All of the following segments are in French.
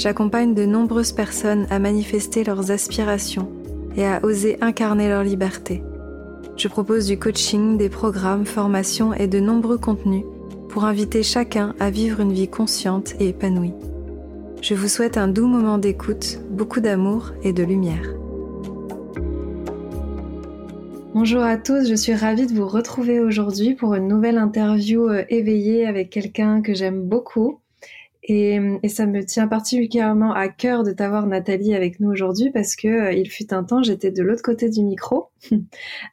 j'accompagne de nombreuses personnes à manifester leurs aspirations et à oser incarner leur liberté. Je propose du coaching, des programmes, formations et de nombreux contenus pour inviter chacun à vivre une vie consciente et épanouie. Je vous souhaite un doux moment d'écoute, beaucoup d'amour et de lumière. Bonjour à tous, je suis ravie de vous retrouver aujourd'hui pour une nouvelle interview euh, éveillée avec quelqu'un que j'aime beaucoup. Et, ça me tient particulièrement à cœur de t'avoir Nathalie avec nous aujourd'hui parce que euh, il fut un temps j'étais de l'autre côté du micro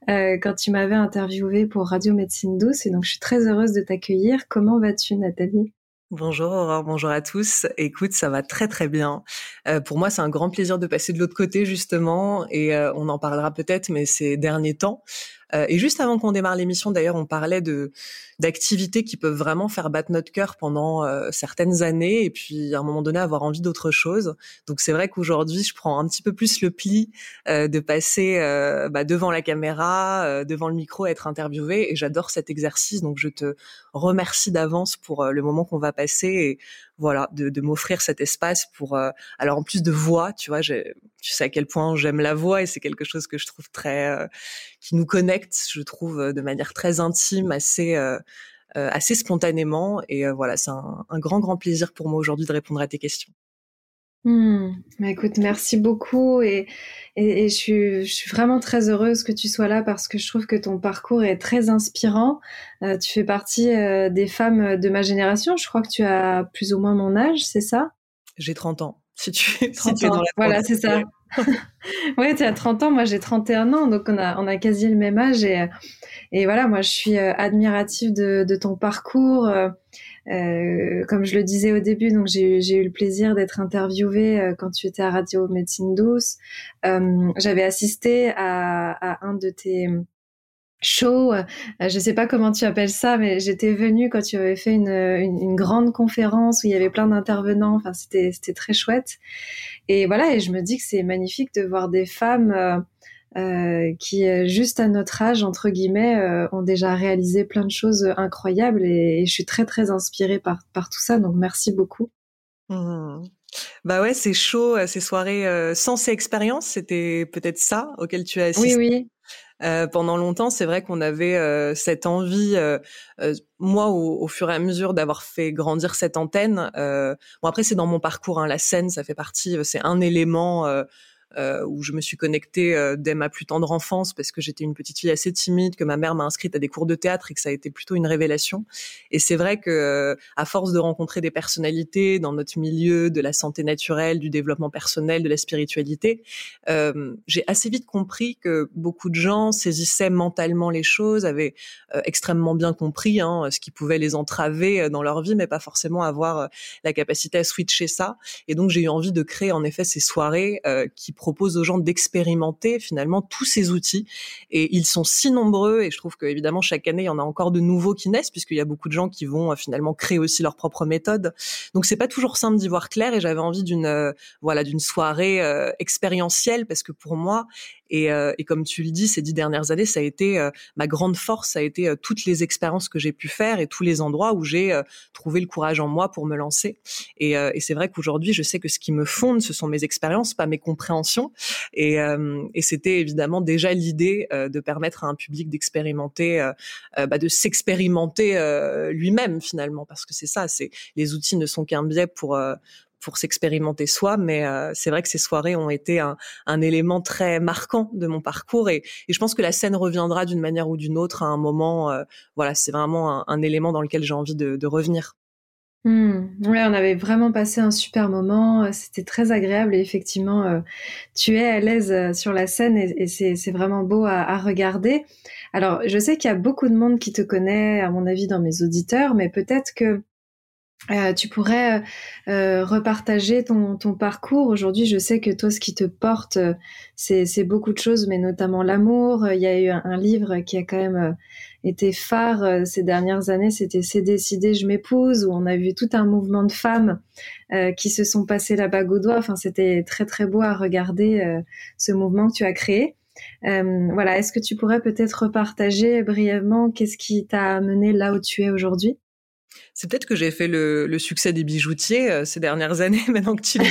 euh, quand tu m'avais interviewé pour Radio Médecine Douce et donc je suis très heureuse de t'accueillir. Comment vas-tu Nathalie? Bonjour Aurore, bonjour à tous. Écoute, ça va très très bien. Euh, pour moi, c'est un grand plaisir de passer de l'autre côté justement, et on en parlera peut-être, mais ces derniers temps, euh, et juste avant qu'on démarre l'émission, d'ailleurs, on parlait de d'activités qui peuvent vraiment faire battre notre cœur pendant euh, certaines années, et puis à un moment donné avoir envie d'autre chose. Donc c'est vrai qu'aujourd'hui, je prends un petit peu plus le pli euh, de passer bah, devant la caméra, devant le micro, être interviewé, et j'adore cet exercice. Donc je te remercie d'avance pour le moment qu'on va passer. Et voilà, de, de m'offrir cet espace pour. alors en plus de voix, tu vois, tu sais à quel point j'aime la voix et c'est quelque chose que je trouve très qui nous connecte, je trouve, euh, de manière très intime, assez euh, euh, assez spontanément. Et voilà, c'est un, grand grand plaisir pour moi aujourd'hui de répondre à tes questions. Mmh. écoute, merci beaucoup et, et, je, suis, je, suis, vraiment très heureuse que tu sois là parce que je trouve que ton parcours est très inspirant. tu fais partie des femmes de ma génération. Je crois que tu as plus ou moins mon âge, c'est ça? J'ai 30 ans. Si tu, 30 ans. voilà, c'est ça. oui, tu as 30 ans, moi j'ai 31 ans, donc on a, on a quasi le même âge. Et, et voilà, moi je suis euh, admirative de, de ton parcours. Euh, euh, comme je le disais au début, donc j'ai eu le plaisir d'être interviewée euh, quand tu étais à Radio Médecine Douce. Euh, J'avais assisté à, à, un de tes show, euh, je sais pas comment tu appelles ça, mais j'étais venue quand tu avais fait une, une, grande conférence où il y avait plein d'intervenants. Enfin, c'était c'était très chouette. Et voilà, et je me dis que c'est magnifique de voir des femmes euh, euh qui, juste à notre âge, entre guillemets, euh, ont déjà réalisé plein de choses incroyables. Et, je suis très très inspirée par par tout ça. Donc merci beaucoup. Mmh. Bah ouais, c'est chaud, ces soirées sans ces expériences, c'était peut-être ça auquel tu as assisté. Oui, oui. Euh, pendant longtemps, c'est vrai qu'on avait euh, cette envie, euh, moi, au, fur et à mesure d'avoir fait grandir cette antenne. bon, après, c'est dans mon parcours, hein, la scène, ça fait partie, c'est un élément euh, où je me suis connectée euh, dès ma plus tendre enfance parce que j'étais une petite fille assez timide, que ma mère m'a inscrite à des cours de théâtre et que ça a été plutôt une révélation. Et c'est vrai que euh, à force de rencontrer des personnalités dans notre milieu de la santé naturelle, du développement personnel, de la spiritualité, j'ai assez vite compris que beaucoup de gens saisissaient mentalement les choses, avaient extrêmement bien compris hein, ce qui pouvait les entraver dans leur vie, mais pas forcément avoir la capacité à switcher ça. Et donc j'ai eu envie de créer en effet ces soirées qui propose aux gens d'expérimenter finalement tous ces outils. Et ils sont si nombreux et je trouve que évidemment chaque année il y en a encore de nouveaux qui naissent puisqu'il y a beaucoup de gens qui vont euh, finalement créer aussi leur propre méthode. Donc c'est pas toujours simple d'y voir clair et j'avais envie d'une euh, voilà soirée euh, expérientielle parce que pour moi et, et, comme tu le dis, ces dix dernières années, ça a été ma grande force, ça a été toutes les expériences que j'ai pu faire et tous les endroits où j'ai trouvé le courage en moi pour me lancer. Et, et c'est vrai qu'aujourd'hui, je sais que ce qui me fonde, ce sont mes expériences, pas mes compréhensions. Et, et c'était évidemment déjà l'idée de permettre à un public d'expérimenter, bah, de s'expérimenter lui-même finalement, parce que c'est ça, c'est les outils ne sont qu'un biais pour pour s'expérimenter soi, mais euh, c'est vrai que ces soirées ont été un, un, élément très marquant de mon parcours et, et je pense que la scène reviendra d'une manière ou d'une autre à un moment. Euh, voilà, c'est vraiment un, un, élément dans lequel j'ai envie de, de revenir. Mmh. Ouais, on avait vraiment passé un super moment. C'était très agréable et effectivement, euh, tu es à l'aise sur la scène et, c'est vraiment beau à, regarder. Alors, je sais qu'il y a beaucoup de monde qui te connaît, à mon avis, dans mes auditeurs, mais peut-être que Euh, tu pourrais euh, repartager ton, parcours. Aujourd'hui, je sais que toi, ce qui te porte, c'est beaucoup de choses, mais notamment l'amour. Il y a eu un, livre qui a quand même été phare ces dernières années, c'était C'est décidé, je m'épouse, où on a vu tout un mouvement de femmes qui se sont passées la bague au doigt. Enfin, c'était très très beau à regarder ce mouvement que tu as créé. voilà, est-ce que tu pourrais peut-être repartager brièvement qu'est-ce qui t'a amené là où tu es aujourd'hui? C'est peut-être que j'ai fait le, succès des bijoutiers euh, ces dernières années, maintenant que tu le.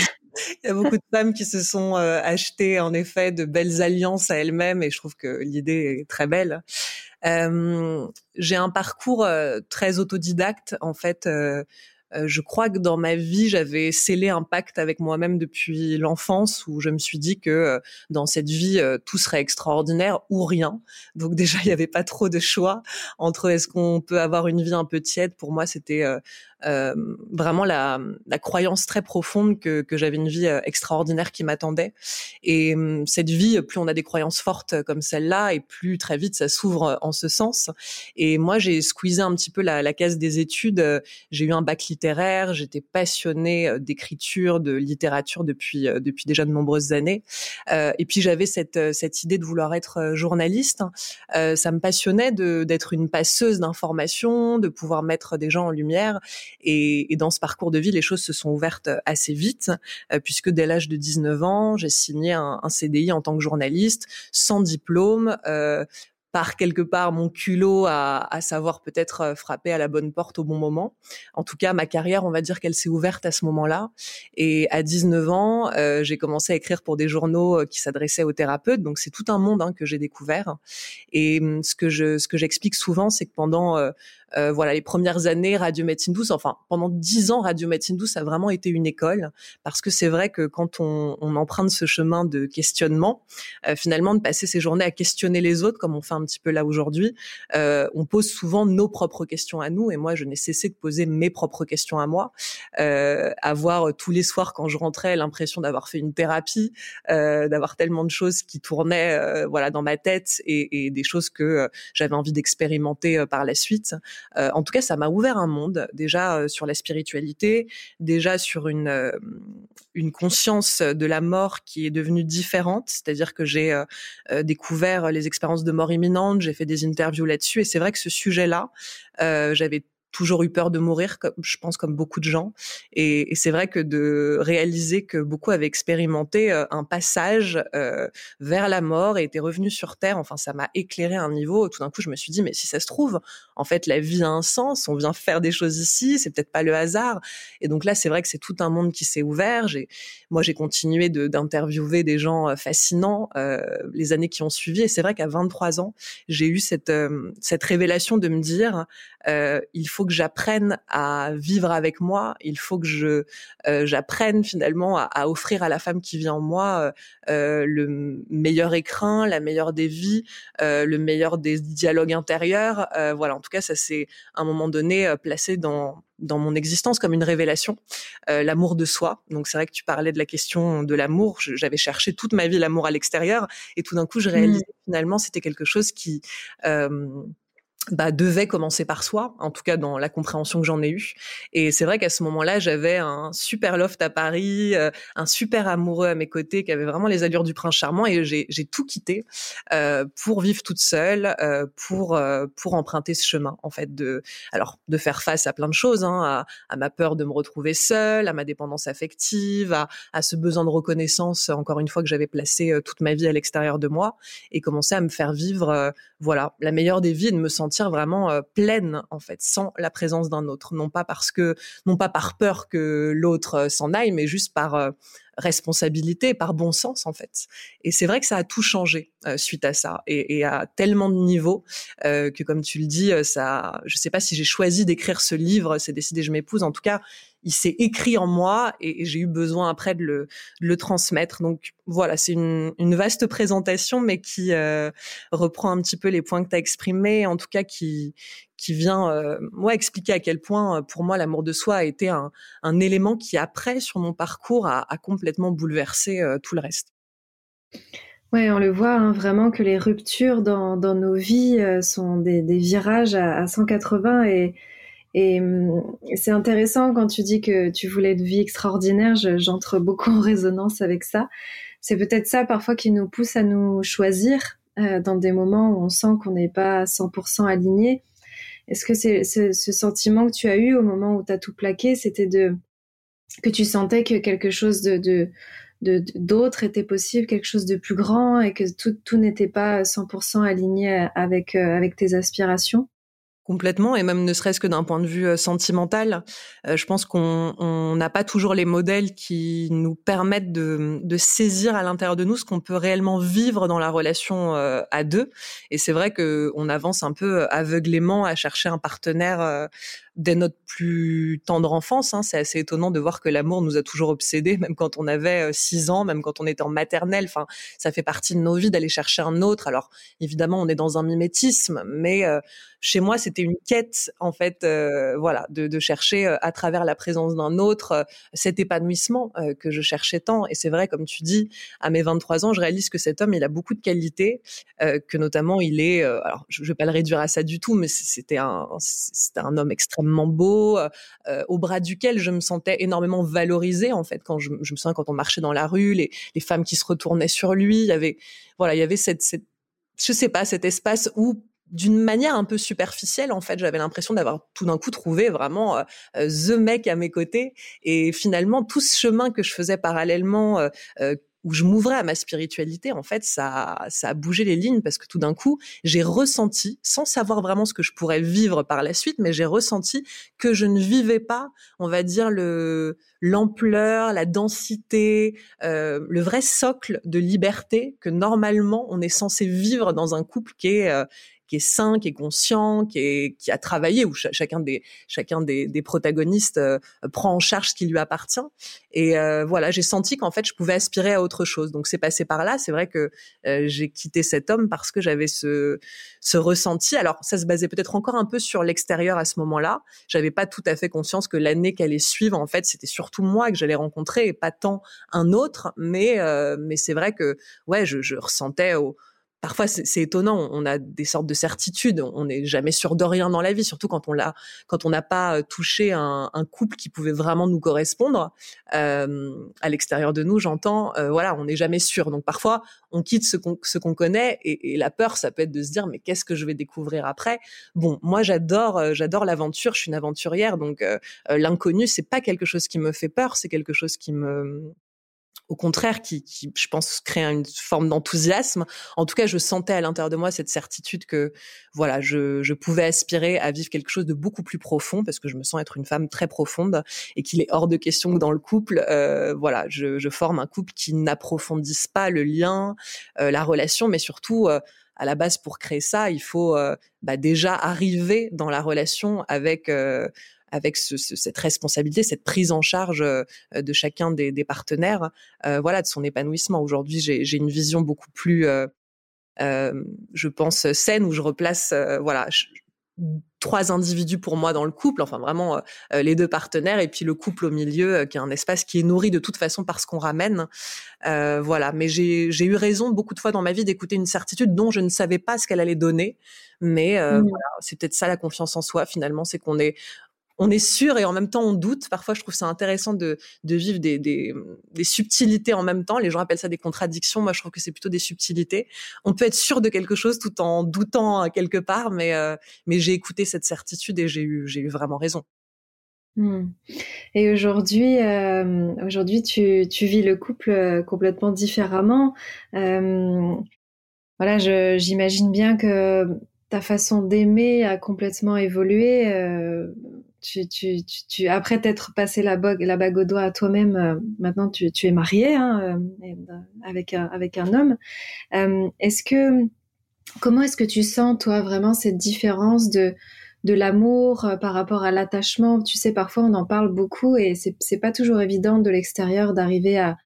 Il y a beaucoup de femmes qui se sont euh, achetées en effet de belles alliances à elles-mêmes et je trouve que l'idée est très belle. Euh, j'ai un parcours très autodidacte en fait. Euh, je crois que dans ma vie, j'avais scellé un pacte avec moi-même depuis l'enfance où je me suis dit que euh, dans cette vie, euh, tout serait extraordinaire ou rien. Donc déjà, il n'y avait pas trop de choix entre est-ce qu'on peut avoir une vie un peu tiède. Pour moi, c'était euh, vraiment la, la, croyance très profonde que, que j'avais une vie euh, extraordinaire qui m'attendait. Et hum, cette vie, plus on a des croyances fortes comme celle-là, et plus très vite ça s'ouvre en ce sens. Et moi, j'ai squeezé un petit peu la, la case des études. J'ai eu un bac littéraire, j'étais passionnée euh, d'écriture, de littérature depuis depuis déjà de nombreuses années. Euh, et puis j'avais cette cette idée de vouloir être journaliste. Euh, ça me passionnait d'être une passeuse d'informations, de pouvoir mettre des gens en lumière. Et, et, dans ce parcours de vie, les choses se sont ouvertes assez vite, euh, puisque dès l'âge de 19 ans, j'ai signé un, un, CDI en tant que journaliste, sans diplôme, euh, par quelque part mon culot à, à savoir peut-être euh, frapper à la bonne porte au bon moment. En tout cas, ma carrière, on va dire qu'elle s'est ouverte à ce moment-là. Et à 19 ans, euh, j'ai commencé à écrire pour des journaux euh, qui s'adressaient aux thérapeutes. Donc c'est tout un monde hein, que j'ai découvert. Et hum, ce que je, ce que j'explique souvent, c'est que pendant euh, euh, voilà, les premières années Radio Médecine Douce, enfin pendant dix ans Radio Médecine Douce a vraiment été une école. Parce que c'est vrai que quand on, on, emprunte ce chemin de questionnement, euh, finalement de passer ses journées à questionner les autres comme on fait un petit peu là aujourd'hui, euh, on pose souvent nos propres questions à nous. Et moi je n'ai cessé de poser mes propres questions à moi, euh, avoir tous les soirs quand je rentrais l'impression d'avoir fait une thérapie, euh, d'avoir tellement de choses qui tournaient voilà dans ma tête et, et des choses que j'avais envie d'expérimenter par la suite. Euh, en tout cas, ça m'a ouvert un monde déjà euh, sur la spiritualité, déjà sur une euh, une conscience de la mort qui est devenue différente. C'est-à-dire que j'ai découvert les expériences de mort imminente, j'ai fait des interviews là-dessus, et c'est vrai que ce sujet-là, j'avais toujours eu peur de mourir, comme, je pense comme beaucoup de gens. Et, et c'est vrai que de réaliser que beaucoup avaient expérimenté euh, un passage euh, vers la mort et étaient revenus sur Terre, enfin ça m'a éclairé à un niveau. Tout d'un coup, je me suis dit, mais si ça se trouve, en fait, la vie a un sens, on vient faire des choses ici, c'est peut-être pas le hasard. Et donc là, c'est vrai que c'est tout un monde qui s'est ouvert. J'ai, moi, j'ai continué d'interviewer des gens euh, fascinants euh, les années qui ont suivi. Et c'est vrai qu'à 23 ans, j'ai eu cette, euh, cette révélation de me dire, euh, il faut que j'apprenne à vivre avec moi, il faut que je euh, j'apprenne finalement à, à, offrir à la femme qui vit en moi euh, le meilleur écrin, la meilleure des vies, euh, le meilleur des dialogues intérieurs. Euh, voilà, en tout cas, ça s'est à un moment donné placé dans dans mon existence comme une révélation, euh, l'amour de soi. Donc c'est vrai que tu parlais de la question de l'amour. J'avais cherché toute ma vie l'amour à l'extérieur et tout d'un coup je réalisais mmh. finalement c'était quelque chose qui euh, bah, devait commencer par soi, en tout cas dans la compréhension que j'en ai eue. Et c'est vrai qu'à ce moment-là, j'avais un super loft à Paris, euh, un super amoureux à mes côtés qui avait vraiment les allures du prince charmant, et j'ai tout quitté euh, pour vivre toute seule, euh, pour euh, pour emprunter ce chemin, en fait, de alors de faire face à plein de choses, hein, à, à, ma peur de me retrouver seule, à ma dépendance affective, à, à ce besoin de reconnaissance, encore une fois que j'avais placé euh, toute ma vie à l'extérieur de moi, et commencer à me faire vivre, voilà, la meilleure des vies, de me sentir vraiment euh, pleine en fait, sans la présence d'un autre, non pas parce que, non pas par peur que l'autre euh, s'en aille, mais juste par euh, responsabilité, par bon sens en fait. Et c'est vrai que ça a tout changé suite à ça, et, et, à tellement de niveaux que comme tu le dis, ça, je sais pas si j'ai choisi d'écrire ce livre, c'est décidé, je m'épouse. En tout cas, il s'est écrit en moi et, j'ai eu besoin après de le, transmettre. Donc voilà, c'est une, vaste présentation, mais qui euh, reprend un petit peu les points que tu as exprimés, en tout cas qui, vient euh, ouais, expliquer à quel point, pour moi, l'amour de soi a été un, élément qui, après, sur mon parcours, a, complètement bouleversé euh, tout le reste. Ouais, on le voit hein, vraiment que les ruptures dans, nos vies euh, sont des, des virages à, à 180 et Et hum, c'est intéressant quand tu dis que tu voulais une vie extraordinaire, j'entre beaucoup en résonance avec ça. C'est peut-être ça parfois qui nous pousse à nous choisir euh, dans des moments où on sent qu'on n'est pas 100% aligné. Est-ce que c'est ce, ce, sentiment que tu as eu au moment où tu as tout plaqué, c'était de que tu sentais que quelque chose de, d'autre était possible, quelque chose de plus grand et que tout, tout n'était pas 100% aligné avec, euh, avec tes aspirations? Complètement, et même ne serait-ce que d'un point de vue euh, sentimental, euh, je pense qu'on n'a pas toujours les modèles qui nous permettent de, de saisir à l'intérieur de nous ce qu'on peut réellement vivre dans la relation euh, à deux. Et c'est vrai que on avance un peu aveuglément à chercher un partenaire dès notre plus tendre enfance. Hein. C'est assez étonnant de voir que l'amour nous a toujours obsédés, même quand on avait six ans, même quand on était en maternelle. Enfin, ça fait partie de nos vies d'aller chercher un autre. Alors évidemment, on est dans un mimétisme, mais chez moi, c'était une quête en fait, euh, voilà, de, de, chercher euh, à travers la présence d'un autre euh, cet épanouissement que je cherchais tant. Et c'est vrai, comme tu dis, à mes 23 ans, je réalise que cet homme, il a beaucoup de qualités, que notamment il est, alors je, ne vais pas le réduire à ça du tout, mais c'était un, c'était un homme extrêmement beau, au bras duquel je me sentais énormément valorisée en fait quand je, je me souviens quand on marchait dans la rue, les, les femmes qui se retournaient sur lui, il y avait, voilà, il y avait cette, cette je sais pas, cet espace où d'une manière un peu superficielle, en fait, j'avais l'impression d'avoir tout d'un coup trouvé vraiment euh, euh, the mec à mes côtés. Et finalement, tout ce chemin que je faisais parallèlement, euh, où je m'ouvrais à ma spiritualité, en fait, ça, ça a bougé les lignes parce que tout d'un coup, j'ai ressenti, sans savoir vraiment ce que je pourrais vivre par la suite, mais j'ai ressenti que je ne vivais pas, on va dire le l'ampleur, la densité, euh, le vrai socle de liberté que normalement on est censé vivre dans un couple qui est qui est sain, qui est conscient, qui a travaillé, où chacun des chacun des, des protagonistes euh, prend en charge ce qui lui appartient. Et euh, voilà, j'ai senti qu'en fait je pouvais aspirer à autre chose. Donc c'est passé par là. C'est vrai que euh, j'ai quitté cet homme parce que j'avais ce ce ressenti. Alors ça se basait peut-être encore un peu sur l'extérieur à ce moment-là. J'avais pas tout à fait conscience que l'année qu'elle allait suivre, en fait, c'était surtout moi que j'allais rencontrer et pas tant un autre. Mais mais c'est vrai que ouais, je, je ressentais au parfois c'est étonnant. On a des sortes de certitudes. On n'est jamais sûr de rien dans la vie, surtout quand on l'a, quand on n'a pas euh, touché un, un, couple qui pouvait vraiment nous correspondre euh, à l'extérieur de nous. J'entends, euh, voilà, on n'est jamais sûr. Donc parfois on quitte ce qu'on ce qu'on connaît et, et, la peur, ça peut être de se dire mais qu'est-ce que je vais découvrir après? Bon, moi j'adore, euh, j'adore l'aventure. Je suis une aventurière, donc euh, l'inconnu c'est pas quelque chose qui me fait peur, c'est quelque chose qui me au contraire, qui, qui, je pense, crée une forme d'enthousiasme. En tout cas, je sentais à l'intérieur de moi cette certitude que, voilà, je, je, pouvais aspirer à vivre quelque chose de beaucoup plus profond, parce que je me sens être une femme très profonde et qu'il est hors de question que dans le couple, euh, voilà, je, je, forme un couple qui n'approfondisse pas le lien, euh, la relation, mais surtout. Euh, à la base, pour créer ça, il faut euh, bah, déjà arriver dans la relation avec euh, avec ce, cette responsabilité, cette prise en charge euh, de chacun des, des partenaires, euh, voilà, de son épanouissement. Aujourd'hui, j'ai une vision beaucoup plus, euh, euh, je pense, saine où je replace, voilà. trois individus pour moi dans le couple, enfin vraiment les deux partenaires et puis le couple au milieu qui est un espace qui est nourri de toute façon par ce qu'on ramène. voilà, mais j'ai eu raison beaucoup de fois dans ma vie d'écouter une certitude dont je ne savais pas ce qu'elle allait donner, mais mmh. voilà, c'est peut-être ça la confiance en soi finalement, c'est qu'on est on est sûr et en même temps on doute. Parfois, je trouve ça intéressant de, vivre des, des, subtilités en même temps. Les gens appellent ça des contradictions. Moi, je trouve que c'est plutôt des subtilités. On peut être sûr de quelque chose tout en doutant quelque part, mais, euh, mais j'ai écouté cette certitude et j'ai eu, j'ai eu vraiment raison. Hmm. Et aujourd'hui, euh, aujourd'hui, tu, tu, vis le couple euh, complètement différemment. voilà, j'imagine bien que ta façon d'aimer a complètement évolué tu, après t'être passé la, bague, au doigt à toi-même, euh, maintenant tu, es marié hein, euh, euh, avec, un, homme. est-ce que, comment est-ce que tu sens, toi, vraiment cette différence de, de l'amour par rapport à l'attachement? Tu sais, parfois on en parle beaucoup et c'est, c'est pas toujours évident de l'extérieur d'arriver à,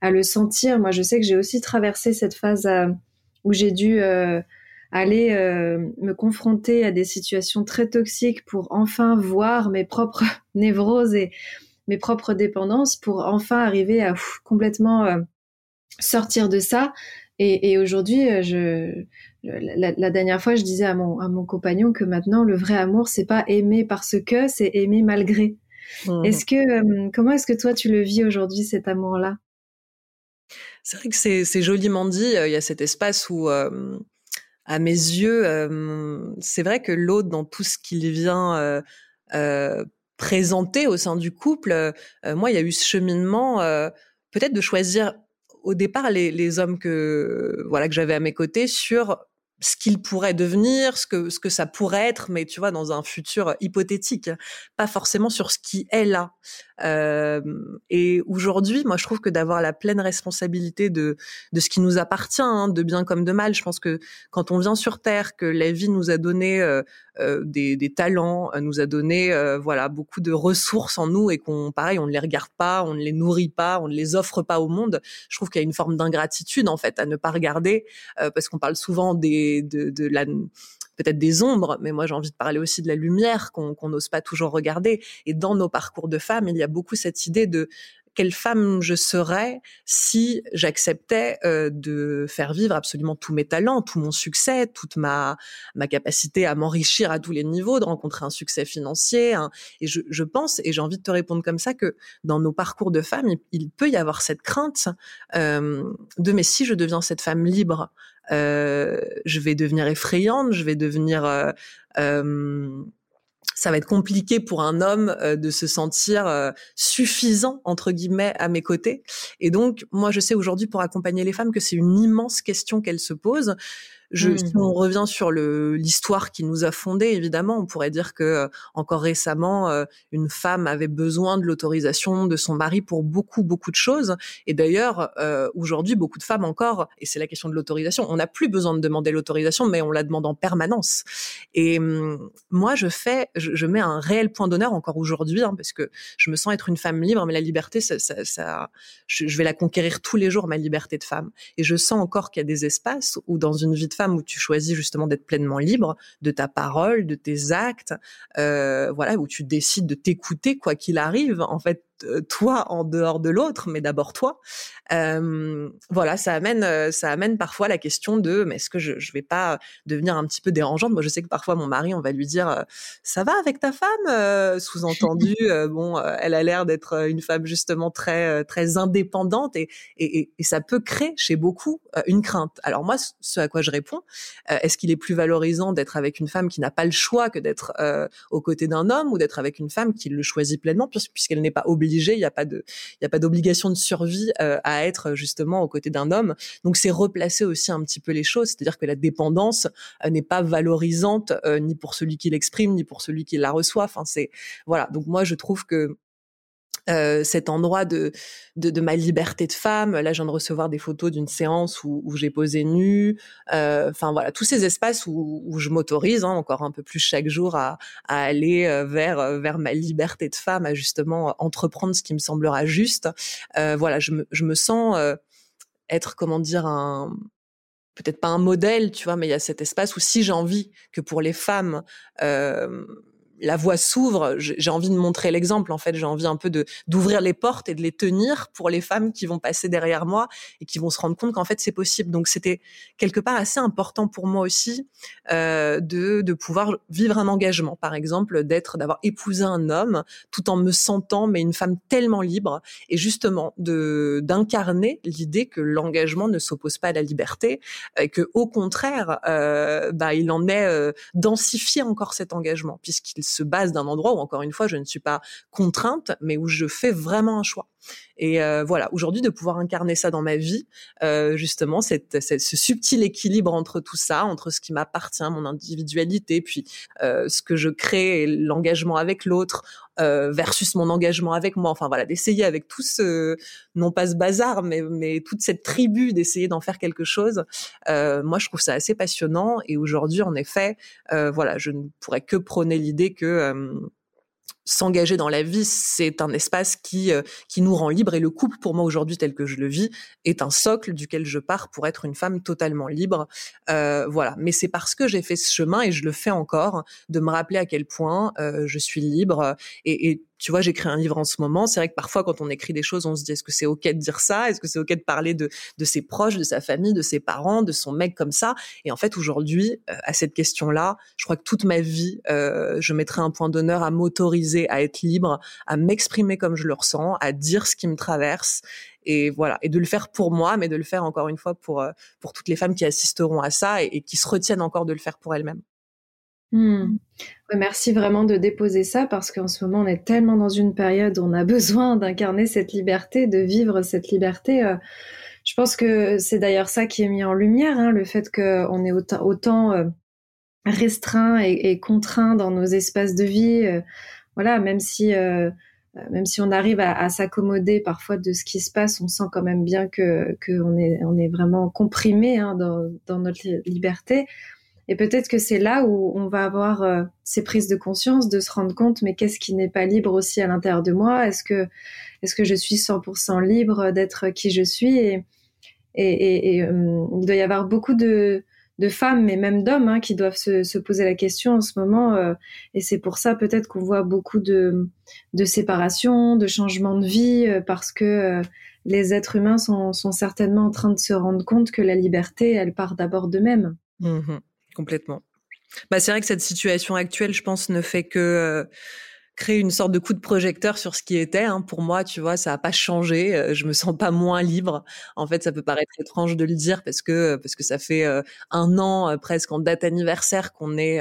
à le sentir. Moi, je sais que j'ai aussi traversé cette phase où j'ai dû aller euh, me confronter à des situations très toxiques pour enfin voir mes propres névroses et mes propres dépendances pour enfin arriver à complètement euh, sortir de ça. Et, aujourd'hui, je, la, dernière fois, je disais à mon, à mon compagnon que maintenant, le vrai amour, c'est pas aimer parce que, c'est aimer malgré. Mmh. Est-ce que, comment est-ce que toi, tu le vis aujourd'hui, cet amour-là? C'est vrai que c'est joliment dit. Il y a cet espace où, à mes yeux, c'est vrai que l'autre, dans tout ce qu'il vient présenter au sein du couple, moi, il y a eu ce cheminement, peut-être de choisir au départ les, les hommes que voilà que j'avais à mes côtés sur ce qu'il pourrait devenir, ce que ce que ça pourrait être, mais tu vois dans un futur hypothétique, pas forcément sur ce qui est là. Euh, et aujourd'hui, moi, je trouve que d'avoir la pleine responsabilité de de ce qui nous appartient, hein, de bien comme de mal. Je pense que quand on vient sur Terre, que la vie nous a donné euh, euh des, des, talents, euh, nous a donné euh, voilà beaucoup de ressources en nous et qu'on pareil, on ne les regarde pas, on ne les nourrit pas, on ne les offre pas au monde. Je trouve qu'il y a une forme d'ingratitude en fait à ne pas regarder parce qu'on parle souvent des de, de la peut-être des ombres, mais moi j'ai envie de parler aussi de la lumière qu'on n'ose pas toujours regarder. Et dans nos parcours de femmes, il y a beaucoup cette idée de quelle femme je serais si j'acceptais euh, de faire vivre absolument tous mes talents, tout mon succès, toute ma ma capacité à m'enrichir à tous les niveaux, de rencontrer un succès financier. Et je, je, pense, et j'ai envie de te répondre comme ça, que dans nos parcours de femmes, il, peut y avoir cette crainte euh, de mais si je deviens cette femme libre, euh, je vais devenir effrayante, je vais devenir euh, euh, ça va être compliqué pour un homme de se sentir suffisant entre guillemets à mes côtés. Et donc moi je sais aujourd'hui pour accompagner les femmes que c'est une immense question qu'elles se posent. Je, Si mmh. on revient sur l'histoire qui nous a fondés, évidemment, on pourrait dire que euh, encore récemment, euh, une femme avait besoin de l'autorisation de son mari pour beaucoup beaucoup de choses. Et d'ailleurs, euh, aujourd'hui, beaucoup de femmes encore, et c'est la question de l'autorisation, on n'a plus besoin de demander l'autorisation, mais on la demande en permanence. Et hum, moi, je fais, je, mets un réel point d'honneur encore aujourd'hui, hein, parce que je me sens être une femme libre, mais la liberté, ça, ça, ça je, je vais la conquérir tous les jours, ma liberté de femme. Et je sens encore qu'il y a des espaces où dans une vie de femme où tu choisis justement d'être pleinement libre de ta parole, de tes actes, euh, voilà, où tu décides de t'écouter quoi qu'il arrive. En fait, toi en dehors de l'autre, mais d'abord toi. Euh, voilà, ça amène, euh, ça amène parfois la question de, mais est-ce que je, je vais pas devenir un petit peu dérangeante? Moi, je sais que parfois mon mari, on va lui dire, ça va avec ta femme? Sous-entendu, bon, elle a l'air d'être une femme justement très, très indépendante et, et, et, ça peut créer chez beaucoup une crainte. Alors moi, ce à quoi je réponds, est-ce qu'il est plus valorisant d'être avec une femme qui n'a pas le choix que d'être aux côtés d'un homme ou d'être avec une femme qui le choisit pleinement? Puisqu'elle n'est pas obligée il n'y a pas de, il a pas d'obligation de survie euh, à être justement aux côtés d'un homme. Donc c'est replacer aussi un petit peu les choses, c'est-à-dire que la dépendance euh, n'est pas valorisante euh, ni pour celui qui l'exprime ni pour celui qui la reçoit. Enfin c'est voilà. Donc moi je trouve que euh, cet endroit de, de, de, ma liberté de femme. Là, je viens de recevoir des photos d'une séance où, où j'ai posé nue. Euh, enfin voilà, tous ces espaces où, où je m'autorise hein, encore un peu plus chaque jour à, à aller euh, vers vers ma liberté de femme, à justement entreprendre ce qui me semblera juste. voilà, je me, je me sens être comment dire un peut-être pas un modèle, tu vois, mais il y a cet espace où si j'ai envie que pour les femmes euh, la voie s'ouvre, j'ai envie de montrer l'exemple. En fait, j'ai envie un peu de d'ouvrir les portes et de les tenir pour les femmes qui vont passer derrière moi et qui vont se rendre compte qu'en fait c'est possible. Donc c'était quelque part assez important pour moi aussi euh, de de pouvoir vivre un engagement, par exemple, d'être d'avoir épousé un homme tout en me sentant mais une femme tellement libre et justement de d'incarner l'idée que l'engagement ne s'oppose pas à la liberté et que au contraire, euh, bah il en est euh, densifié encore cet engagement puisqu'il se base d'un endroit où, encore une fois, je ne suis pas contrainte, mais où je fais vraiment un choix. Et euh, voilà, aujourd'hui, de pouvoir incarner ça dans ma vie, euh, justement, cette, ce subtil équilibre entre tout ça, entre ce qui m'appartient, mon individualité, puis euh, ce que je crée l'engagement avec l'autre, euh, versus mon engagement avec moi. Enfin voilà, d'essayer avec tout ce, non pas ce bazar, mais, mais toute cette tribu, d'essayer d'en faire quelque chose. Euh, moi, je trouve ça assez passionnant. Et aujourd'hui, en effet, euh, voilà, je ne pourrais que prôner l'idée que s'engager dans la vie, c'est un espace qui euh, qui nous rend libre et le couple pour moi aujourd'hui tel que je le vis est un socle duquel je pars pour être une femme totalement libre. Euh, voilà, mais c'est parce que j'ai fait ce chemin et je le fais encore de me rappeler à quel point euh, je suis libre et, et tu vois, j'écris un livre en ce moment. C'est vrai que parfois, quand on écrit des choses, on se dit est-ce que c'est ok de dire ça? Est-ce que c'est ok de parler de de ses proches, de sa famille, de ses parents, de son mec comme ça? Et en fait, aujourd'hui, euh, à cette question-là, je crois que toute ma vie, euh, je mettrai un point d'honneur à m'autoriser à être libre, à m'exprimer comme je le ressens, à dire ce qui me traverse et voilà et de le faire pour moi mais de le faire encore une fois pour euh, pour toutes les femmes qui assisteront à ça et, qui se retiennent encore de le faire pour elles-mêmes. Hmm. merci vraiment de déposer ça parce qu'en ce moment on est tellement dans une période où on a besoin d'incarner cette liberté, de vivre cette liberté. Euh. je pense que c'est d'ailleurs ça qui est mis en lumière, hein, le fait qu'on est autant, euh, restreint et, contraint dans nos espaces de vie. voilà, même si euh, même si on arrive à, s'accommoder parfois de ce qui se passe, on sent quand même bien que qu'on est on est vraiment comprimé hein, dans, notre liberté. Et peut-être que c'est là où on va avoir euh, ces prises de conscience, de se rendre compte, mais qu'est-ce qui n'est pas libre aussi à l'intérieur de moi? Est-ce que est-ce que je suis 100% libre d'être qui je suis? Et, euh, il doit y avoir beaucoup de de femmes, mais même d'hommes, hein, qui doivent se, poser la question en ce moment. Euh, et c'est pour ça peut-être qu'on voit beaucoup de, de séparation, de changement de vie, euh, parce que les êtres humains sont, certainement en train de se rendre compte que la liberté, elle part d'abord d'eux-mêmes. Mmh complètement. Bah, c'est vrai que cette situation actuelle, je pense, ne fait que créer une sorte de coup de projecteur sur ce qui était. Hein. Pour moi, tu vois, ça a pas changé. Euh, je me sens pas moins libre. En fait, ça peut paraître étrange de le dire parce que parce que ça fait euh, un an euh, presque en date anniversaire qu'on est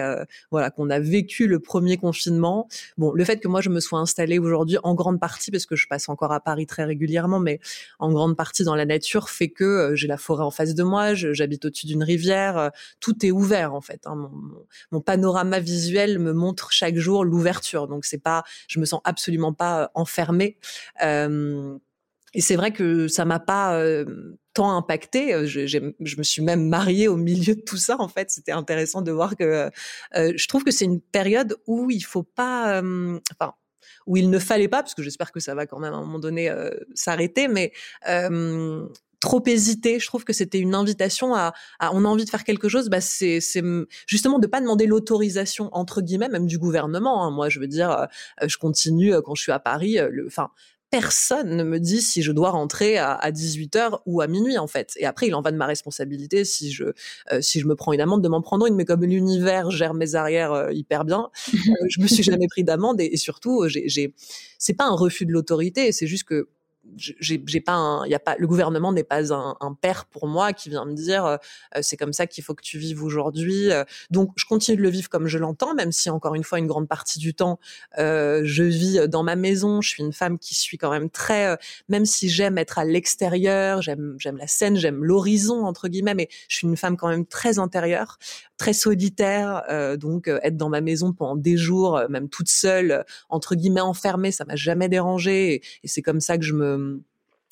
voilà qu'on a vécu le premier confinement. Bon, le fait que moi je me sois installée aujourd'hui en grande partie parce que je passe encore à Paris très régulièrement, mais en grande partie dans la nature fait que j'ai la forêt en face de moi, j'habite au-dessus d'une rivière, tout est ouvert en fait. Hein. Mon, mon, panorama visuel me montre chaque jour l'ouverture, donc c'est je me sens absolument pas euh, enfermée. Euh, et c'est vrai que ça m'a pas euh, tant impacté. Je, je, me suis même mariée au milieu de tout ça. En fait, c'était intéressant de voir que je trouve que c'est une période où il faut pas, enfin, où il ne fallait pas, parce que j'espère que ça va quand même à un moment donné s'arrêter, mais trop hésiter. Je trouve que c'était une invitation à, on a envie de faire quelque chose. Bah c'est justement de pas demander l'autorisation entre guillemets même du gouvernement. Hein. Moi, je veux dire, euh, je continue euh, quand je suis à Paris. Euh, enfin, personne ne me dit si je dois rentrer à, 18h ou à minuit en fait. Et après, il en va de ma responsabilité si je si je me prends une amende de m'en prendre une. Mais comme l'univers gère mes arrières hyper bien, je me suis jamais pris d'amende et, et, surtout, j'ai c'est pas un refus de l'autorité, c'est juste que j'ai pas un, y a pas, le gouvernement n'est pas un, un, père pour moi qui vient me dire euh, euh, c'est comme ça qu'il faut que tu vives aujourd'hui. Euh. donc je continue de le vivre comme je l'entends, même si encore une fois une grande partie du temps euh, je vis dans ma maison. Je suis une femme qui suis quand même très, même si j'aime être à l'extérieur, j'aime j'aime la scène, j'aime l'horizon entre guillemets, mais je suis une femme quand même très intérieure, très solitaire. donc être dans ma maison pendant des jours, même toute seule, entre guillemets enfermée, ça m'a jamais dérangée et, et c'est comme ça que je me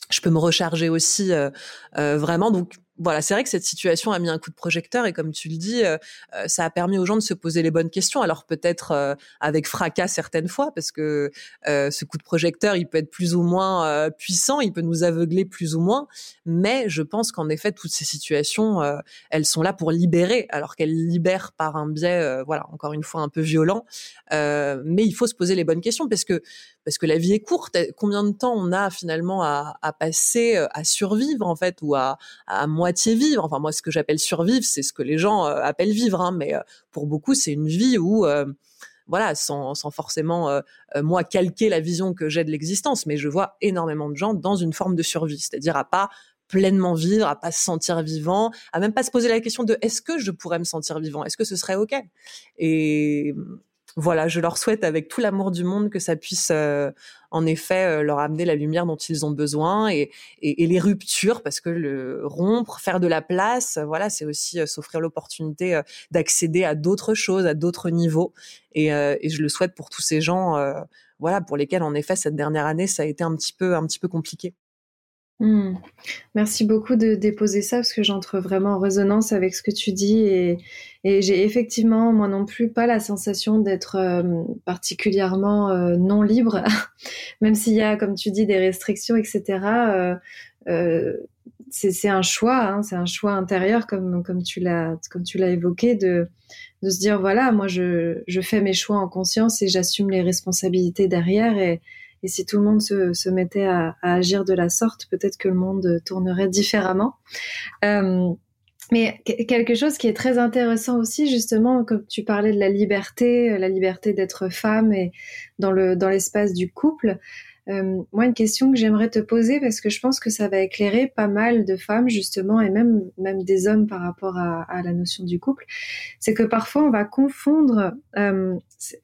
je peux me recharger aussi euh, euh, vraiment. Donc voilà, c'est vrai que cette situation a mis un coup de projecteur et comme tu le dis, euh, euh, ça a permis aux gens de se poser les bonnes questions. Alors peut-être euh, avec fracas certaines fois, parce que ce coup de projecteur, il peut être plus ou moins puissant, il peut nous aveugler plus ou moins. Mais je pense qu'en effet, toutes ces situations, elles sont là pour libérer, alors qu'elles libèrent par un biais, voilà, encore une fois un peu violent. mais il faut se poser les bonnes questions parce que parce que la vie est courte. Combien de temps on a finalement à, à passer à survivre en fait ou à, à moitié vivre? Enfin moi, ce que j'appelle survivre, c'est ce que les gens euh, appellent vivre. Hein, mais euh, pour beaucoup, c'est une vie où euh, voilà, sans, sans forcément moi calquer la vision que j'ai de l'existence, mais je vois énormément de gens dans une forme de survie, c'est-à-dire à pas pleinement vivre, à pas se sentir vivant, à même pas se poser la question de est-ce que je pourrais me sentir vivant, est-ce que ce serait ok? Et voilà, je leur souhaite avec tout l'amour du monde que ça puisse euh, en effet euh, leur amener la lumière dont ils ont besoin et, et, les ruptures, parce que le rompre, faire de la place, voilà, c'est aussi euh, s'offrir l'opportunité d'accéder à d'autres choses, à d'autres niveaux. Et, et, je le souhaite pour tous ces gens, voilà, pour lesquels en effet cette dernière année ça a été un petit peu un petit peu compliqué. Hmm. Merci beaucoup de déposer ça parce que j'entre vraiment en résonance avec ce que tu dis et, j'ai effectivement moi non plus pas la sensation d'être euh, particulièrement euh, non libre, même s'il y a comme tu dis des restrictions etc. Euh, c'est un choix, hein, c'est un choix intérieur comme comme tu l'as comme tu l'as évoqué de de se dire voilà moi je je fais mes choix en conscience et j'assume les responsabilités derrière et et si tout le monde se, mettait à, agir de la sorte, peut-être que le monde tournerait différemment. Euh, mais quelque chose qui est très intéressant aussi, justement, comme tu parlais de la liberté, la liberté d'être femme et dans l'espace du couple. Euh, moi, une question que j'aimerais te poser, parce que je pense que ça va éclairer pas mal de femmes, justement, et même, même des hommes par rapport à, à la notion du couple, c'est que parfois on va confondre euh,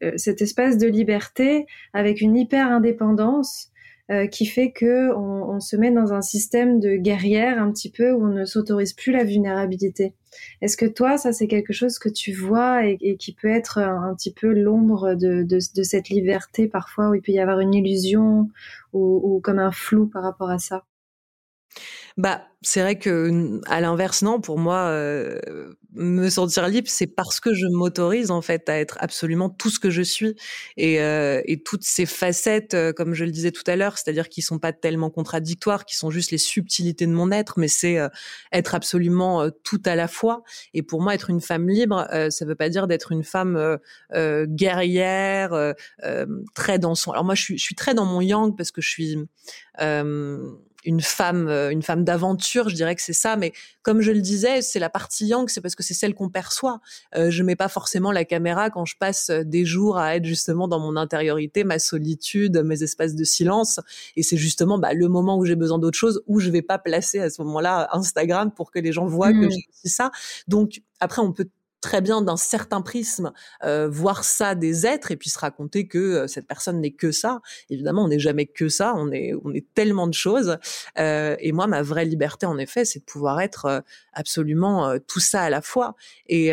euh cet espace de liberté avec une hyper indépendance euh, qui fait que on, se met dans un système de guerrière un petit peu où on ne s'autorise plus la vulnérabilité. Est-ce que toi, ça c'est quelque chose que tu vois et, qui peut être un, petit peu l'ombre de, cette liberté parfois où il peut y avoir une illusion ou, ou comme un flou par rapport à ça? Bah, c'est vrai que à l'inverse, non. Pour moi, euh, me sentir libre, c'est parce que je m'autorise en fait à être absolument tout ce que je suis et, euh, et toutes ces facettes, euh, comme je le disais tout à l'heure, c'est-à-dire qui sont pas tellement contradictoires, qui sont juste les subtilités de mon être, mais c'est euh, être absolument tout à la fois. Et pour moi, être une femme libre, ça veut pas dire d'être une femme guerrière, très dans son. Alors moi, je suis, je suis très dans mon yang parce que je suis une femme, euh, une femme d'aventure, je dirais que c'est ça. Mais comme je le disais, c'est la partie yang, c'est parce que c'est celle qu'on perçoit. Euh, je mets pas forcément la caméra quand je passe euh, des jours à être justement dans mon intériorité, ma solitude, mes espaces de silence. Et c'est justement bah, le moment où j'ai besoin d'autre chose, où je vais pas placer à ce moment-là Instagram pour que les gens voient que mmh. j'ai ça. Donc après, on peut très bien d'un certain prisme euh, voir ça des êtres et puis se raconter que euh, cette personne n'est que ça. Évidemment, on n'est jamais que ça, on est on est tellement de choses. Euh, et moi, ma vraie liberté, en effet, c'est de pouvoir être euh, absolument euh, tout ça à la fois. Et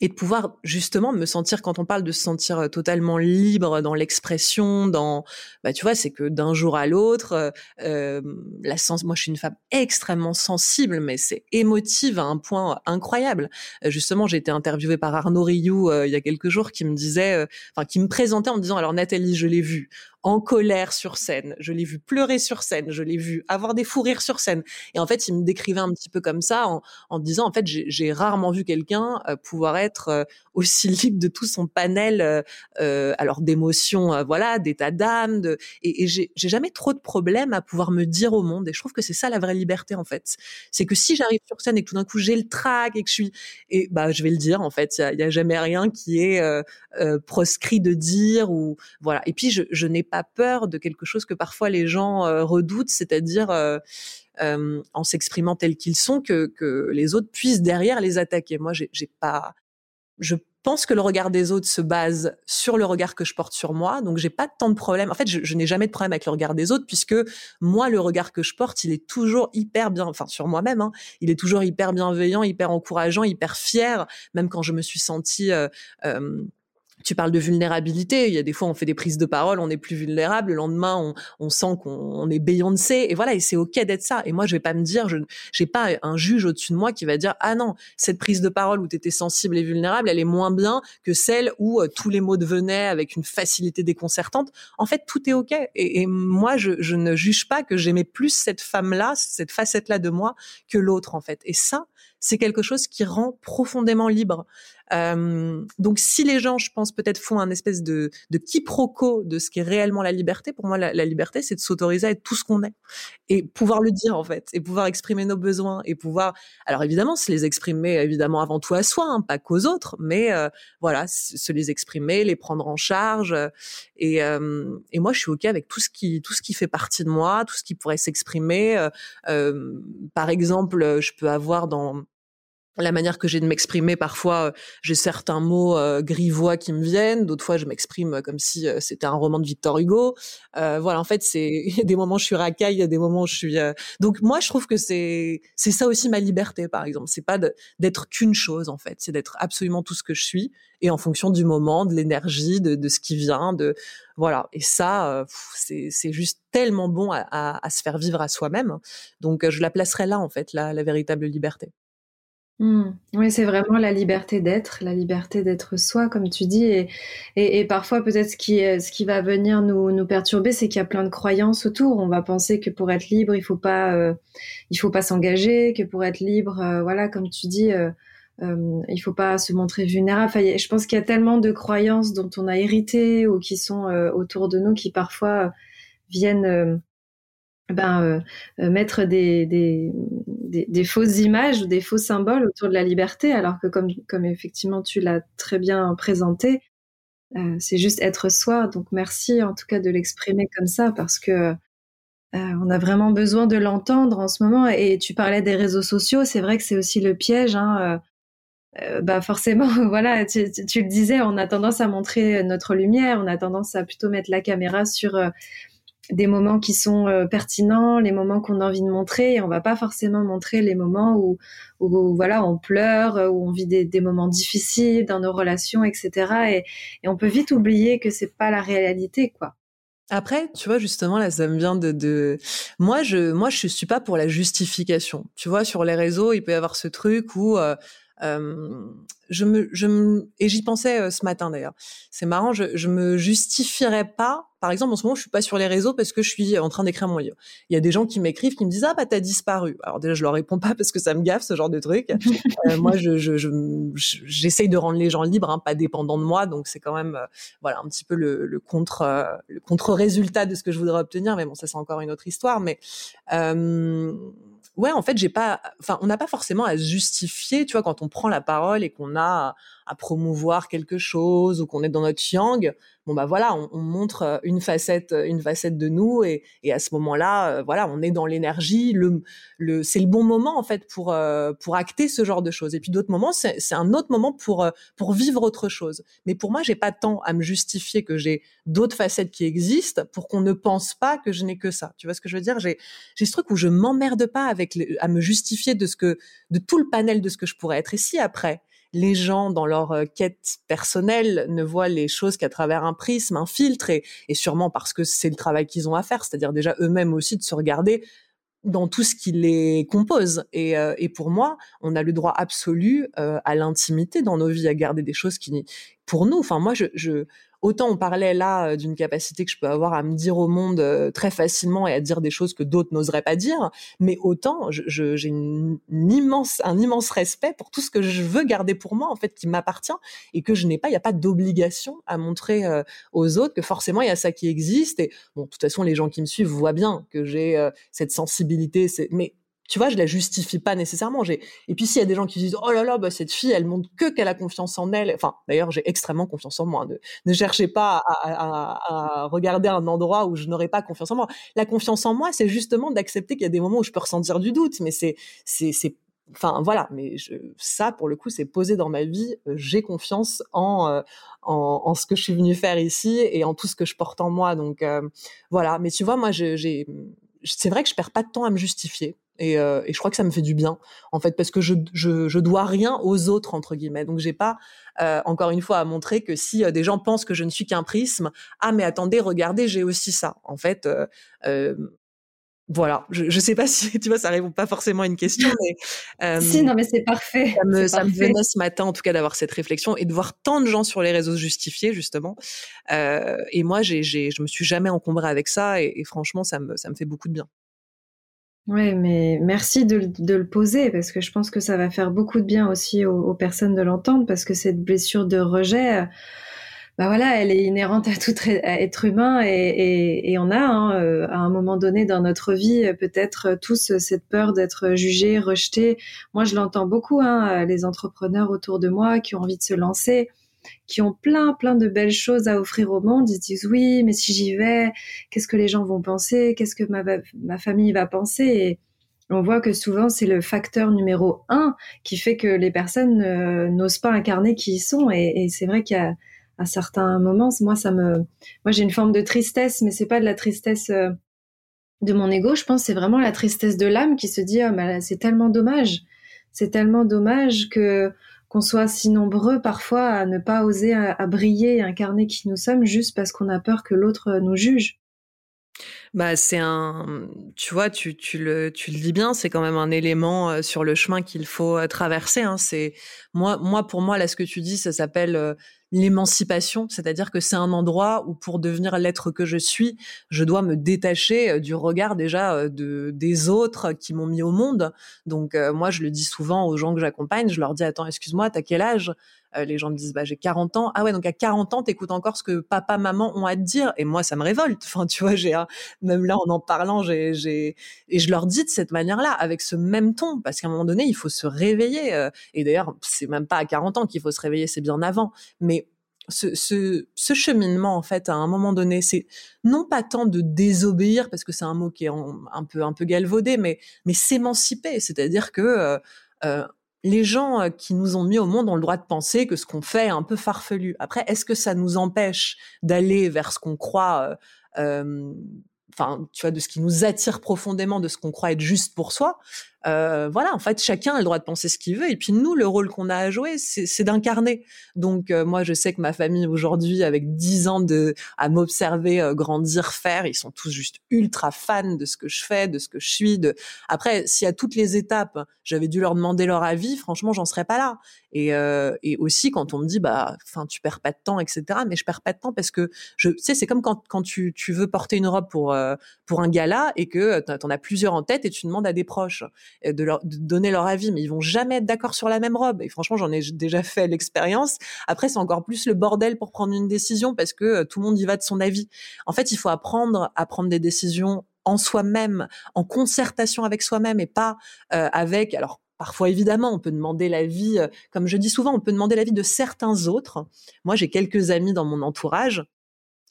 et de pouvoir justement me sentir quand on parle de se sentir euh, totalement libre dans l'expression dans bah tu vois c'est que d'un jour à l'autre euh, euh, la sens moi je suis une femme extrêmement sensible mais c'est émotive à un point incroyable. Euh, justement j'ai été interviewée par Arnaud Rioux il y a quelques jours qui me disait enfin qui me présentait en me disant alors Nathalie je l'ai vu en colère sur scène, je l'ai vu pleurer sur scène, je l'ai vu avoir des fous rires sur scène. Et en fait, il me décrivait un petit peu comme ça en, en disant, en fait, j'ai rarement vu quelqu'un euh, pouvoir être euh, aussi libre de tout son panel, euh, euh alors d'émotions, voilà, d'état d'âme, de... et, et j'ai jamais trop de problèmes à pouvoir me dire au monde. Et je trouve que c'est ça la vraie liberté en fait. C'est que si j'arrive sur scène et que tout d'un coup j'ai le trac et que je suis, et bah je vais le dire en fait. Il y a, jamais rien qui est proscrit de dire ou voilà. Et puis je, je n'ai pas peur de quelque chose que parfois les gens euh, redoutent, c'est-à-dire euh, euh, en s'exprimant tels qu'ils sont, que, les autres puissent derrière les attaquer. Moi, j'ai pas, je pense que le regard des autres se base sur le regard que je porte sur moi, donc j'ai pas tant de problème. En fait, je, n'ai jamais de problème avec le regard des autres puisque moi, le regard que je porte, il est toujours hyper bien, enfin sur moi-même, hein, il est toujours hyper bienveillant, hyper encourageant, hyper fier, même quand je me suis sentie tu parles de vulnérabilité. Il y a des fois, on fait des prises de parole, on est plus vulnérable. Le lendemain, on, on sent qu'on est Beyoncé. Et voilà, et c'est ok d'être ça. Et moi, je vais pas me dire, je j'ai pas un juge au-dessus de moi qui va dire, ah non, cette prise de parole où tu étais sensible et vulnérable, elle est moins bien que celle où euh, tous les mots devenaient avec une facilité déconcertante. En fait, tout est ok. Et, et moi, je, je ne juge pas que j'aimais plus cette femme-là, cette facette-là de moi que l'autre, en fait. Et ça, c'est quelque chose qui rend profondément libre. Euh, donc si les gens, je pense, peut-être font un espèce de, de quiproquo de ce qui est réellement la liberté, pour moi, la, liberté, c'est de s'autoriser à être tout ce qu'on est et pouvoir le dire en fait, et pouvoir exprimer nos besoins et pouvoir, alors évidemment, se les exprimer évidemment avant tout à soi, hein, pas qu'aux autres, mais euh, voilà, se les exprimer, les prendre en charge. Et, euh, et moi, je suis ok avec tout ce qui tout ce qui fait partie de moi, tout ce qui pourrait s'exprimer. Euh, par exemple, je peux avoir dans la manière que j'ai de m'exprimer, parfois euh, j'ai certains mots euh, grivois qui me viennent, d'autres fois je m'exprime comme si euh, c'était un roman de Victor Hugo. Euh, voilà, en fait, c'est des moments où je suis racaille, il y a des moments où je suis. Donc moi, je trouve que c'est c'est ça aussi ma liberté, par exemple. C'est pas d'être qu'une chose en fait, c'est d'être absolument tout ce que je suis et en fonction du moment, de l'énergie, de, de, ce qui vient, de voilà. Et ça, c'est c'est juste tellement bon à, à, à, se faire vivre à soi-même. Donc je la placerai là en fait, la, la véritable liberté. Mmh. Oui, c'est vraiment la liberté d'être, la liberté d'être soi, comme tu dis. Et, parfois, peut-être ce qui, qui va venir nous, perturber, c'est qu'il y a plein de croyances autour. On va penser que pour être libre, il faut pas, euh, il faut pas s'engager, que pour être libre, euh, voilà, comme tu dis, euh, euh, il faut pas se montrer vulnérable. Je pense qu'il y a tellement de croyances dont on a hérité ou qui sont autour de nous qui parfois viennent ben, euh, euh, mettre des, des, fausses images ou des faux symboles autour de la liberté, alors que comme, effectivement tu l'as très bien présenté, euh, c'est juste être soi. Donc merci en tout cas de l'exprimer comme ça parce que on a vraiment besoin de l'entendre en ce moment. Et tu parlais des réseaux sociaux, c'est vrai que c'est aussi le piège. Hein, bah forcément, voilà, tu, le disais, on a tendance à montrer notre lumière, on a tendance à plutôt mettre la caméra sur des moments qui sont euh, pertinents, les moments qu'on a envie de montrer, et on va pas forcément montrer les moments où, où voilà, on pleure, où on vit des, moments difficiles dans nos relations, etc. Et, on peut vite oublier que c'est pas la réalité, quoi. Après, tu vois, justement, là, ça me vient de, de... Moi, je, moi, je suis pas pour la justification. Tu vois, sur les réseaux, il peut y avoir ce truc où euh, euh, je me, je me, et j'y pensais euh, ce matin d'ailleurs. C'est marrant, je, je me justifierais pas. Par exemple, en ce moment, je suis pas sur les réseaux parce que je suis en train d'écrire mon livre. Il y a des gens qui m'écrivent, qui me disent ah bah t'as disparu. Alors déjà, je leur réponds pas parce que ça me gaffe ce genre de truc. euh, moi, je, je, j'essaye de rendre les gens libres, hein, pas dépendants de moi. Donc c'est quand même, euh, voilà, un petit peu le, le contre, le contre résultat de ce que je voudrais obtenir. Mais bon, ça c'est encore une autre histoire. Mais ouais, en fait, j'ai pas, enfin, on n'a pas forcément à justifier, tu vois, quand on prend la parole et qu'on a à promouvoir quelque chose ou qu'on est dans notre yang, bon bah voilà, on, on, montre euh, une facette, euh, une facette de nous et, à ce moment-là, euh, voilà, on est dans l'énergie. C'est le bon moment en fait pour pour acter ce genre de choses. Et puis d'autres moments, c'est, un autre moment pour pour vivre autre chose. Mais pour moi, j'ai pas tant à me justifier que j'ai d'autres facettes qui existent pour qu'on ne pense pas que je n'ai que ça. Tu vois ce que je veux dire? J'ai ce truc où je m'emmerde pas avec à me justifier de ce que de tout le panel de ce que je pourrais être. Et si après les gens dans leur euh, quête personnelle ne voient les choses qu'à travers un prisme, un filtre, et, et sûrement parce que c'est le travail qu'ils ont à faire, c'est-à-dire déjà eux-mêmes aussi de se regarder dans tout ce qui les compose. Et, euh, et, pour moi, on a le droit absolu euh, à l'intimité dans nos vies, à garder des choses qui, pour nous, enfin moi, je, je autant on parlait là euh, d'une capacité que je peux avoir à me dire au monde euh, très facilement et à dire des choses que d'autres n'oseraient pas dire, mais autant j'ai une, immense, un immense respect pour tout ce que je veux garder pour moi, en fait, qui m'appartient et que je n'ai pas, il n'y a pas d'obligation à montrer euh, aux autres que forcément il y a ça qui existe. Et bon, de toute façon, les gens qui me suivent voient bien que j'ai cette sensibilité, mais tu vois, je la justifie pas nécessairement. J'ai et puis s'il y a des gens qui disent oh là là, bah cette fille, elle montre que qu'elle a confiance en elle. Enfin, d'ailleurs, j'ai extrêmement confiance en moi. Ne, ne cherchez pas à, à, à, regarder un endroit où je n'aurais pas confiance en moi. La confiance en moi, c'est justement d'accepter qu'il y a des moments où je peux ressentir du doute, mais c'est c'est c'est enfin voilà. Mais je, ça, pour le coup, c'est posé dans ma vie. J'ai confiance en, euh, en, en ce que je suis venue faire ici et en tout ce que je porte en moi. Donc euh, voilà. Mais tu vois, moi, j'ai c'est vrai que je perds pas de temps à me justifier. Et, euh, et, je crois que ça me fait du bien en fait parce que je, je, je dois rien aux autres entre guillemets. Donc j'ai pas euh, encore une fois à montrer que si euh, des gens pensent que je ne suis qu'un prisme ah mais attendez regardez j'ai aussi ça. En fait voilà. Je, je sais pas si tu vois ça répond pas forcément à une question mais si non mais c'est parfait. ça me, ça parfait. me venait ce matin en tout cas d'avoir cette réflexion et de voir tant de gens sur les réseaux justifiés justement. Et moi j'ai je me suis jamais encombrée avec ça et, et franchement ça me ça me fait beaucoup de bien oui, mais merci de, de, le poser parce que je pense que ça va faire beaucoup de bien aussi aux, personnes de l'entendre parce que cette blessure de rejet, euh, bah voilà, elle est inhérente à tout être humain et, et, on a hein, euh, à un moment donné dans notre vie peut-être tous cette peur d'être jugé, rejeté. Moi, je l'entends beaucoup, hein, les entrepreneurs autour de moi qui ont envie de se lancer qui ont plein, plein de belles choses à offrir au monde. Ils se disent oui, mais si j'y vais, qu'est-ce que les gens vont penser? Qu'est-ce que ma, ma famille va penser? Et on voit que souvent c'est le facteur numéro un qui fait que les personnes euh, n'osent pas incarner qui ils sont. Et, c'est vrai a à certains moments, moi ça me, moi j'ai une forme de tristesse, mais c'est pas de la tristesse euh, de mon ego. Je pense c'est vraiment la tristesse de l'âme qui se dit oh, c'est tellement dommage, c'est tellement dommage que qu'on soit si nombreux parfois à ne pas oser à, à briller et incarner qui nous sommes juste parce qu'on a peur que l'autre nous juge. Bah, c'est un, tu vois, tu, le, tu le dis bien, c'est quand même un élément euh, sur le chemin qu'il faut euh, traverser. Hein. C'est moi, moi pour moi là, ce que tu dis, ça s'appelle euh, l'émancipation, c'est-à-dire que c'est un endroit où pour devenir l'être que je suis, je dois me détacher du regard déjà de des autres qui m'ont mis au monde. Donc moi, je le dis souvent aux gens que j'accompagne, je leur dis attends, excuse-moi, t'as quel âge? euh, les gens me disent bah j'ai 40 ans. Ah ouais, donc à 40 ans, t'écoutes encore ce que papa, maman ont à te dire. Et moi, ça me révolte. Enfin, tu vois, j'ai même là en en parlant, j'ai j'ai et je leur dis de cette manière-là, avec ce même ton, parce qu'à un moment donné, il faut se réveiller. Euh. et d'ailleurs, c'est même pas à 40 ans qu'il faut se réveiller, c'est bien avant. Mais ce, ce, ce, cheminement, en fait, à un moment donné, c'est non pas tant de désobéir, parce que c'est un mot qui est un peu un peu galvaudé, mais mais s'émanciper, c'est-à-dire que euh, euh les gens euh, qui nous ont mis au monde ont le droit de penser que ce qu'on fait est un peu farfelu. Après, est-ce que ça nous empêche d'aller vers ce qu'on croit, euh, euh, enfin, tu vois, de ce qui nous attire profondément, de ce qu'on croit être juste pour soi? Euh, voilà, en fait, chacun a le droit de penser ce qu'il veut. Et puis nous, le rôle qu'on a à jouer, c'est d'incarner. Donc euh, moi, je sais que ma famille aujourd'hui, avec dix ans de à m'observer euh, grandir, faire, ils sont tous juste ultra fans de ce que je fais, de ce que je suis. De après, si à toutes les étapes, j'avais dû leur demander leur avis, franchement, j'en serais pas là. Et, et aussi quand on me dit, bah, enfin, tu perds pas de temps, etc. Mais je perds pas de temps parce que je, tu sais, c'est comme quand quand tu tu veux porter une robe pour pour un gala et que t'en as plusieurs en tête et tu demandes à des proches de, leur, donner leur avis, mais ils vont jamais être d'accord sur la même robe. Et franchement, j'en ai déjà fait l'expérience. Après, c'est encore plus le bordel pour prendre une décision parce que euh, tout le monde y va de son avis. En fait, il faut apprendre à prendre des décisions en soi-même, en concertation avec soi-même et pas euh, avec. Alors Parfois, évidemment, on peut demander l'avis, euh, comme je dis souvent, on peut demander l'avis de certains autres. Moi, j'ai quelques amis dans mon entourage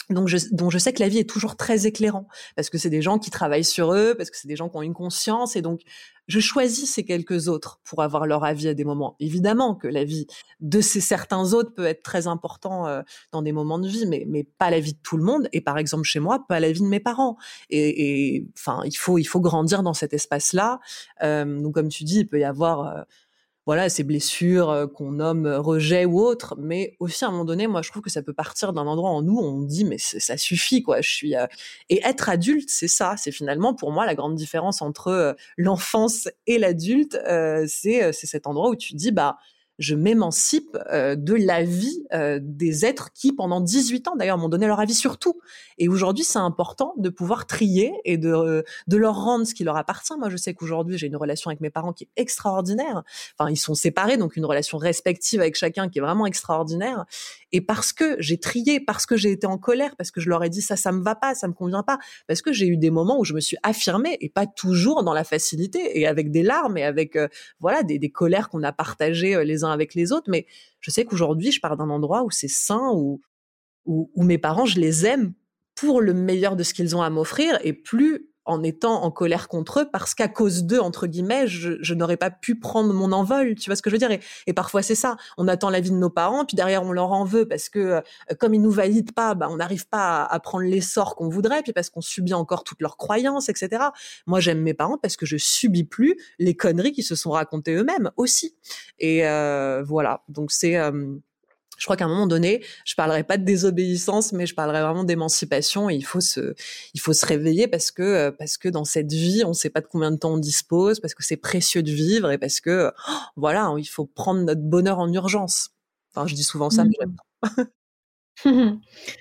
donc je, dont je sais que la vie est toujours très éclairant parce que c'est des gens qui travaillent sur eux, parce que c'est des gens qui ont une conscience et donc je choisis ces quelques autres pour avoir leur avis à des moments. Évidemment que la vie de ces certains autres peut être très important euh, dans des moments de vie, mais mais pas la vie de tout le monde et par exemple chez moi pas la vie de mes parents. Et enfin il faut il faut grandir dans cet espace là. Euh, donc comme tu dis il peut y avoir euh, voilà ces blessures euh, qu'on nomme euh, rejet ou autre mais aussi à un moment donné moi je trouve que ça peut partir d'un endroit en nous on dit mais ça suffit quoi je suis euh, et être adulte c'est ça c'est finalement pour moi la grande différence entre l'enfance et l'adulte c'est c'est cet endroit où tu dis bah je m'émancipe euh, de la vie euh, des êtres qui, pendant 18 ans d'ailleurs, m'ont donné leur avis sur tout. Et aujourd'hui, c'est important de pouvoir trier et de, euh, de leur rendre ce qui leur appartient. Moi, je sais qu'aujourd'hui, j'ai une relation avec mes parents qui est extraordinaire. Enfin, ils sont séparés, donc une relation respective avec chacun qui est vraiment extraordinaire. Et parce que j'ai trié, parce que j'ai été en colère, parce que je leur ai dit ça, ça me va pas, ça me convient pas, parce que j'ai eu des moments où je me suis affirmée et pas toujours dans la facilité et avec des larmes et avec voilà des, des colères qu'on a partagées les avec les autres. Mais je sais qu'aujourd'hui, je pars d'un endroit où c'est sain, où, où mes parents, je les aime pour le meilleur de ce qu'ils ont à m'offrir et plus en étant en colère contre eux parce qu'à cause d'eux entre guillemets je, je n'aurais pas pu prendre mon envol. Tu vois ce que je veux dire? Et, parfois c'est ça. On attend la vie de nos parents puis derrière on leur en veut parce que euh, comme ils nous valident pas bah on n'arrive pas à, prendre l'essor qu'on voudrait puis parce qu'on subit encore toutes leurs croyances etc moi j'aime mes parents parce que je subis plus les conneries qui se sont racontées eux-mêmes aussi. Et euh, voilà. Donc c'est euh, je crois qu'à un moment donné, je parlerai pas de désobéissance, mais je parlerai vraiment d'émancipation. il faut se, il faut se réveiller parce que euh, parce que dans cette vie, on ne sait pas de combien de temps on dispose, parce que c'est précieux de vivre et parce que oh, voilà, il faut prendre notre bonheur en urgence. Enfin, je dis souvent ça, mais j'aime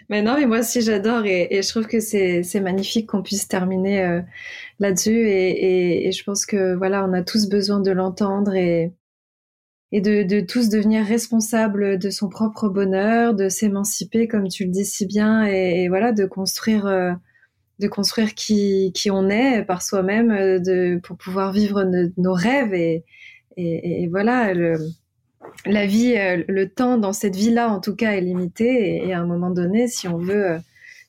mais non, mais moi aussi j'adore et, je trouve que c'est magnifique qu'on puisse terminer euh, là-dessus et, et, je pense que voilà, on a tous besoin de l'entendre et et de, de, tous devenir responsables de son propre bonheur, de s'émanciper comme tu le dis si bien et, voilà de construire euh, de construire qui, qui on est par soi-même euh, de pour pouvoir vivre nos rêves et, et, voilà le, la vie euh, le temps dans cette vie-là en tout cas est limité et, à un moment donné si on veut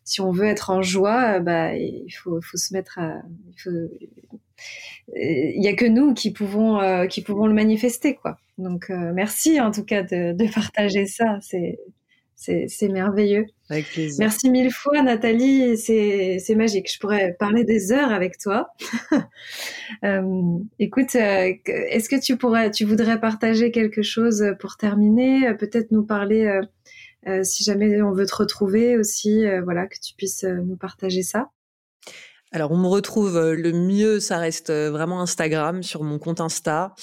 si on veut être en joie bah il faut, faut se mettre à il faut y a que nous qui pouvons qui pouvons le manifester quoi donc euh, merci en tout cas de, de partager ça, c'est c'est merveilleux. Avec plaisir. Merci mille fois Nathalie, c'est magique. Je pourrais parler des heures avec toi. euh, écoute, euh, est-ce que tu pourrais, tu voudrais partager quelque chose pour terminer? Peut-être nous parler, euh, si jamais on veut te retrouver aussi, voilà, que tu puisses nous partager ça. alors, on me retrouve le mieux, ça reste vraiment Instagram, sur mon compte Insta,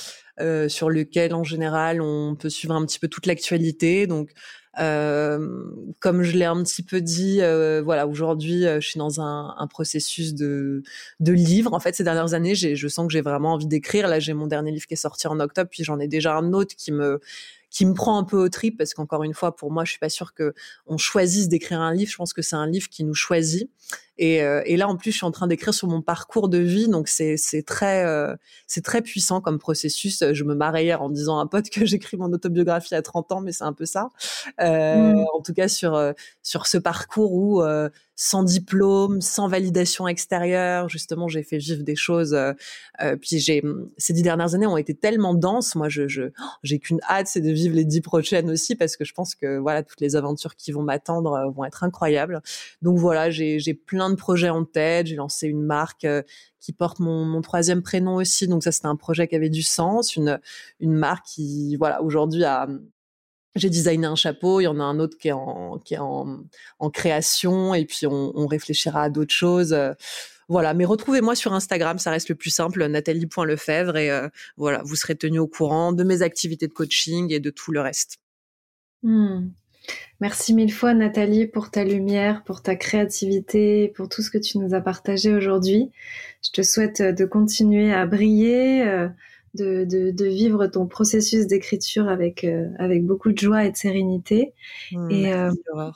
sur lequel en général on peut suivre un petit peu toute l'actualité. Donc, euh, comme je l'ai un petit peu dit, euh, voilà, aujourd'hui, je suis dans un, un, processus de, de livre. En fait, ces dernières années, je sens que j'ai vraiment envie d'écrire. Là, j'ai mon dernier livre qui est sorti en octobre, puis j'en ai déjà un autre qui me qui me prend un peu au trip parce qu'encore une fois, pour moi, je suis pas sûre que on choisisse d'écrire un livre. Je pense que c'est un livre qui nous choisit. Et, euh, et, là, en plus, je suis en train d'écrire sur mon parcours de vie, donc c'est très euh, c'est très puissant comme processus. Je me marrais hier en disant à un pote que j'écris mon autobiographie à 30 ans, mais c'est un peu ça. Euh, mmh. En tout cas, sur sur ce parcours où sans diplôme, sans validation extérieure. Justement, j'ai fait vivre des choses. Euh, puis j'ai ces dix dernières années ont été tellement denses. Moi, je j'ai je, qu'une hâte, c'est de vivre les dix prochaines aussi parce que je pense que voilà toutes les aventures qui vont m'attendre vont être incroyables. Donc voilà, j'ai j'ai plein de projets en tête. J'ai lancé une marque qui porte mon, troisième prénom aussi. Donc ça, c'était un projet qui avait du sens, une une marque qui voilà aujourd'hui a j'ai designé un chapeau, il y en a un autre qui est en, qui est en, création, et puis on, on réfléchira à d'autres choses. Euh, voilà, mais retrouvez-moi sur Instagram, ça reste le plus simple, nathalie.lefebvre, et euh, voilà, vous serez tenu au courant de mes activités de coaching et de tout le reste. Hmm. Merci mille fois Nathalie pour ta lumière, pour ta créativité, pour tout ce que tu nous as partagé aujourd'hui. Je te souhaite de continuer à briller. Euh, de, de, de vivre ton processus d'écriture avec, euh, avec beaucoup de joie et de sérénité. Mmh, et merci, euh,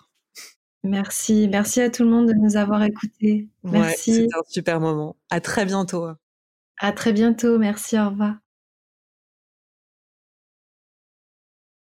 merci, merci à tout le monde de nous avoir écoutés. Merci. c'était un super moment. À très bientôt. À très bientôt. Merci. Au revoir.